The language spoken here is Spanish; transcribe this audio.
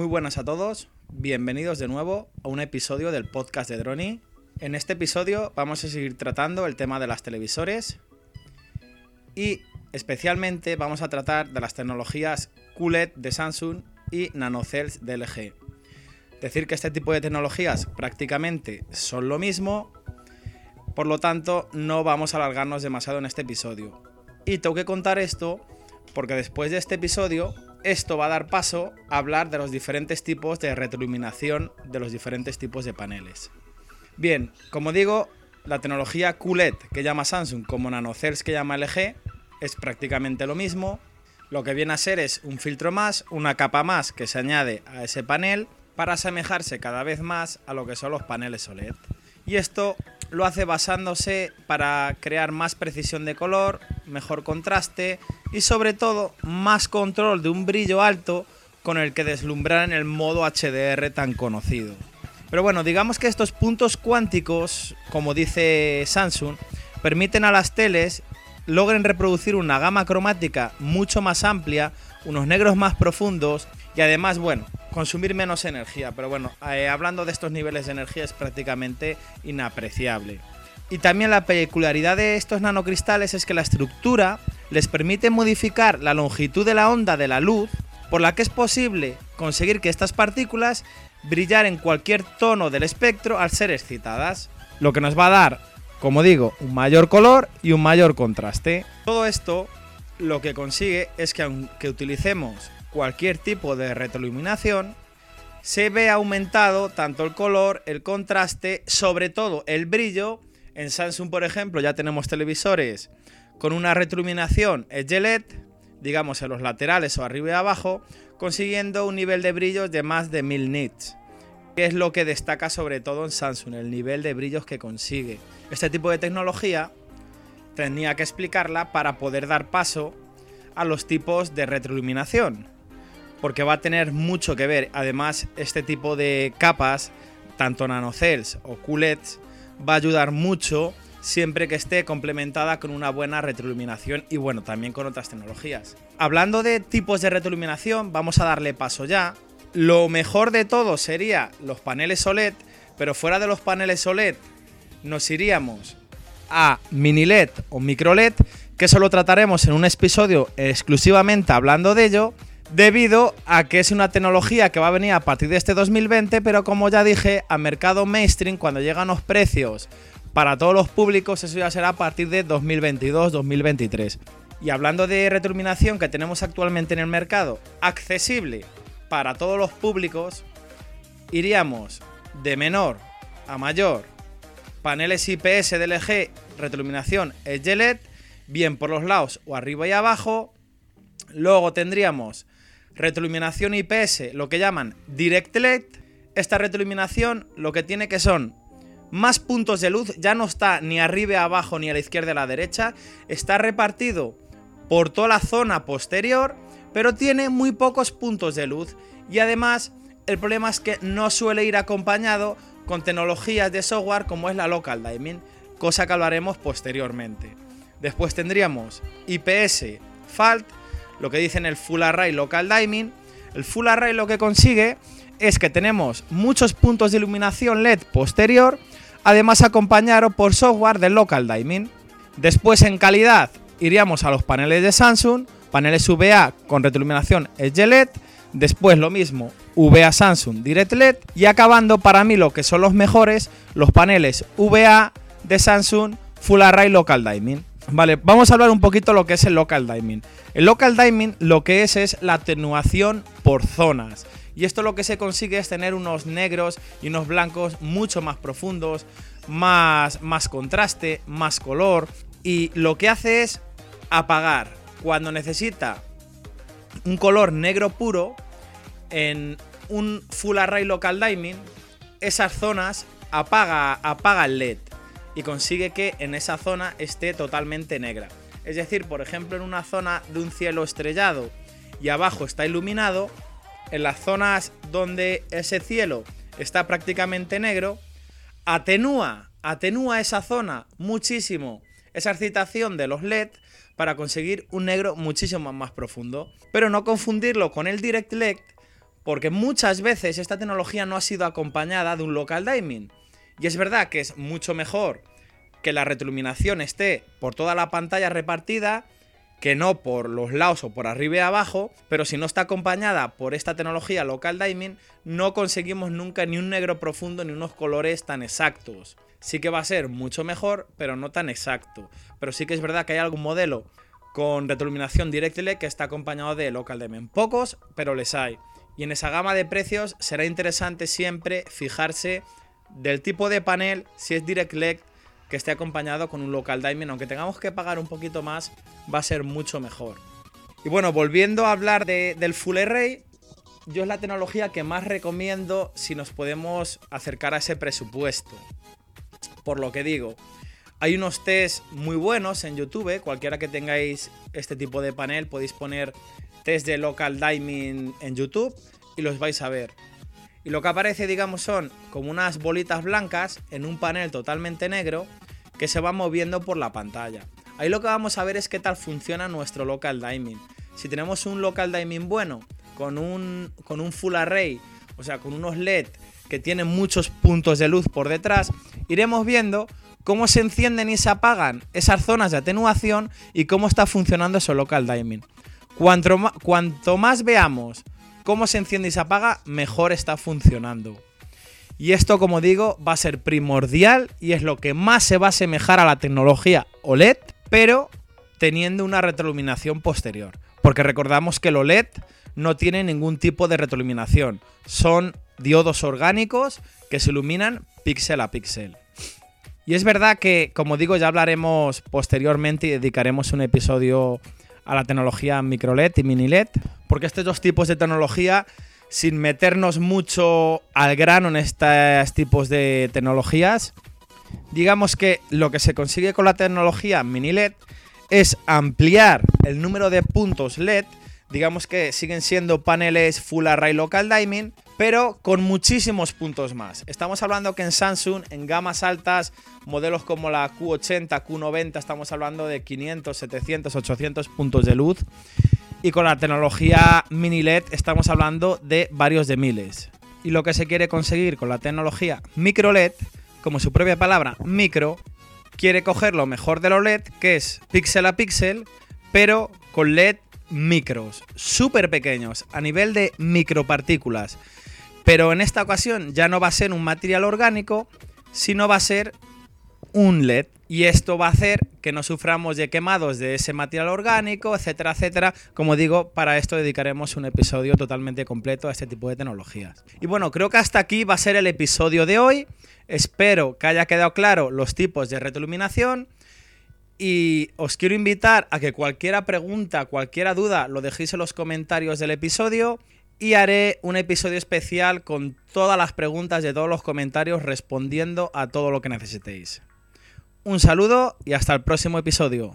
Muy buenas a todos, bienvenidos de nuevo a un episodio del podcast de Droni. En este episodio vamos a seguir tratando el tema de las televisores y especialmente vamos a tratar de las tecnologías QLED de Samsung y NanoCells de LG. Decir que este tipo de tecnologías prácticamente son lo mismo, por lo tanto no vamos a alargarnos demasiado en este episodio. Y tengo que contar esto porque después de este episodio esto va a dar paso a hablar de los diferentes tipos de retroiluminación de los diferentes tipos de paneles. Bien, como digo, la tecnología QLED que llama Samsung como NanoCells que llama LG es prácticamente lo mismo. Lo que viene a ser es un filtro más, una capa más que se añade a ese panel para asemejarse cada vez más a lo que son los paneles OLED. Y esto lo hace basándose para crear más precisión de color, mejor contraste y sobre todo más control de un brillo alto con el que deslumbrar en el modo HDR tan conocido. Pero bueno, digamos que estos puntos cuánticos, como dice Samsung, permiten a las teles logren reproducir una gama cromática mucho más amplia, unos negros más profundos y además, bueno, consumir menos energía. Pero bueno, eh, hablando de estos niveles de energía es prácticamente inapreciable. Y también la peculiaridad de estos nanocristales es que la estructura les permite modificar la longitud de la onda de la luz, por la que es posible conseguir que estas partículas brillar en cualquier tono del espectro al ser excitadas, lo que nos va a dar, como digo, un mayor color y un mayor contraste. Todo esto lo que consigue es que aunque utilicemos cualquier tipo de retroiluminación, se ve aumentado tanto el color, el contraste, sobre todo el brillo en Samsung, por ejemplo, ya tenemos televisores con una retroiluminación LED, digamos en los laterales o arriba y abajo, consiguiendo un nivel de brillos de más de 1000 nits. Que es lo que destaca sobre todo en Samsung, el nivel de brillos que consigue. Este tipo de tecnología tenía que explicarla para poder dar paso a los tipos de retroiluminación. Porque va a tener mucho que ver. Además, este tipo de capas, tanto nanocells o QLEDs, va a ayudar mucho siempre que esté complementada con una buena retroiluminación y bueno, también con otras tecnologías. Hablando de tipos de retroiluminación, vamos a darle paso ya. Lo mejor de todo sería los paneles OLED, pero fuera de los paneles OLED nos iríamos a mini LED o micro LED, que eso lo trataremos en un episodio exclusivamente hablando de ello debido a que es una tecnología que va a venir a partir de este 2020, pero como ya dije, a mercado mainstream, cuando llegan los precios para todos los públicos, eso ya será a partir de 2022-2023. Y hablando de retroiluminación que tenemos actualmente en el mercado, accesible para todos los públicos, iríamos de menor a mayor. Paneles IPS de LG, retroiluminación LED, bien por los lados o arriba y abajo. Luego tendríamos retroiluminación IPS, lo que llaman Direct LED. Esta retroiluminación lo que tiene que son más puntos de luz, ya no está ni arriba, abajo, ni a la izquierda, a la derecha, está repartido por toda la zona posterior, pero tiene muy pocos puntos de luz y además el problema es que no suele ir acompañado con tecnologías de software como es la local dimming, cosa que hablaremos posteriormente. Después tendríamos IPS FALT, lo que dicen el Full Array Local Dimming. El Full Array lo que consigue es que tenemos muchos puntos de iluminación LED posterior, además acompañado por software de Local Dimming. Después en calidad iríamos a los paneles de Samsung, paneles VA con retroiluminación Edge LED, después lo mismo VA Samsung Direct LED y acabando para mí lo que son los mejores, los paneles VA de Samsung Full Array Local Dimming. Vale, vamos a hablar un poquito lo que es el local dimming. El local dimming lo que es es la atenuación por zonas. Y esto lo que se consigue es tener unos negros y unos blancos mucho más profundos, más, más contraste, más color. Y lo que hace es apagar cuando necesita un color negro puro en un full array local dimming, esas zonas apaga, apaga el LED y consigue que en esa zona esté totalmente negra. Es decir, por ejemplo, en una zona de un cielo estrellado y abajo está iluminado, en las zonas donde ese cielo está prácticamente negro, atenúa, atenúa esa zona muchísimo esa excitación de los LED para conseguir un negro muchísimo más profundo. Pero no confundirlo con el Direct LED, porque muchas veces esta tecnología no ha sido acompañada de un local dimming. Y es verdad que es mucho mejor que la retroiluminación esté por toda la pantalla repartida que no por los lados o por arriba y abajo, pero si no está acompañada por esta tecnología local dimming, no conseguimos nunca ni un negro profundo ni unos colores tan exactos. Sí que va a ser mucho mejor, pero no tan exacto. Pero sí que es verdad que hay algún modelo con retroiluminación DirectLed que está acompañado de local dimming. Pocos, pero les hay. Y en esa gama de precios será interesante siempre fijarse del tipo de panel, si es DirectLed que esté acompañado con un local diamond, aunque tengamos que pagar un poquito más, va a ser mucho mejor. Y bueno, volviendo a hablar del Full Array, yo es la tecnología que más recomiendo si nos podemos acercar a ese presupuesto. Por lo que digo, hay unos test muy buenos en YouTube, cualquiera que tengáis este tipo de panel podéis poner test de local diamond en YouTube y los vais a ver. Y lo que aparece, digamos, son como unas bolitas blancas en un panel totalmente negro que se van moviendo por la pantalla. Ahí lo que vamos a ver es qué tal funciona nuestro local dimming. Si tenemos un local dimming bueno, con un, con un full array, o sea, con unos LED que tienen muchos puntos de luz por detrás, iremos viendo cómo se encienden y se apagan esas zonas de atenuación y cómo está funcionando ese local dimming. Cuanto, cuanto más veamos cómo se enciende y se apaga, mejor está funcionando. Y esto, como digo, va a ser primordial y es lo que más se va a asemejar a la tecnología OLED, pero teniendo una retroiluminación posterior. Porque recordamos que el OLED no tiene ningún tipo de retroiluminación. Son diodos orgánicos que se iluminan píxel a píxel. Y es verdad que, como digo, ya hablaremos posteriormente y dedicaremos un episodio a la tecnología micro LED y mini LED, porque estos dos tipos de tecnología, sin meternos mucho al grano en estos tipos de tecnologías, digamos que lo que se consigue con la tecnología mini LED es ampliar el número de puntos LED, digamos que siguen siendo paneles Full Array Local Dimming, pero con muchísimos puntos más. Estamos hablando que en Samsung, en gamas altas, modelos como la Q80, Q90, estamos hablando de 500, 700, 800 puntos de luz. Y con la tecnología mini LED estamos hablando de varios de miles. Y lo que se quiere conseguir con la tecnología micro LED, como su propia palabra, micro, quiere coger lo mejor de lo LED, que es píxel a píxel, pero con LED micros, súper pequeños, a nivel de micropartículas. Pero en esta ocasión ya no va a ser un material orgánico, sino va a ser un LED. Y esto va a hacer que no suframos de quemados de ese material orgánico, etcétera, etcétera. Como digo, para esto dedicaremos un episodio totalmente completo a este tipo de tecnologías. Y bueno, creo que hasta aquí va a ser el episodio de hoy. Espero que haya quedado claro los tipos de retroiluminación. Y os quiero invitar a que cualquiera pregunta, cualquiera duda, lo dejéis en los comentarios del episodio y haré un episodio especial con todas las preguntas de todos los comentarios respondiendo a todo lo que necesitéis. Un saludo y hasta el próximo episodio.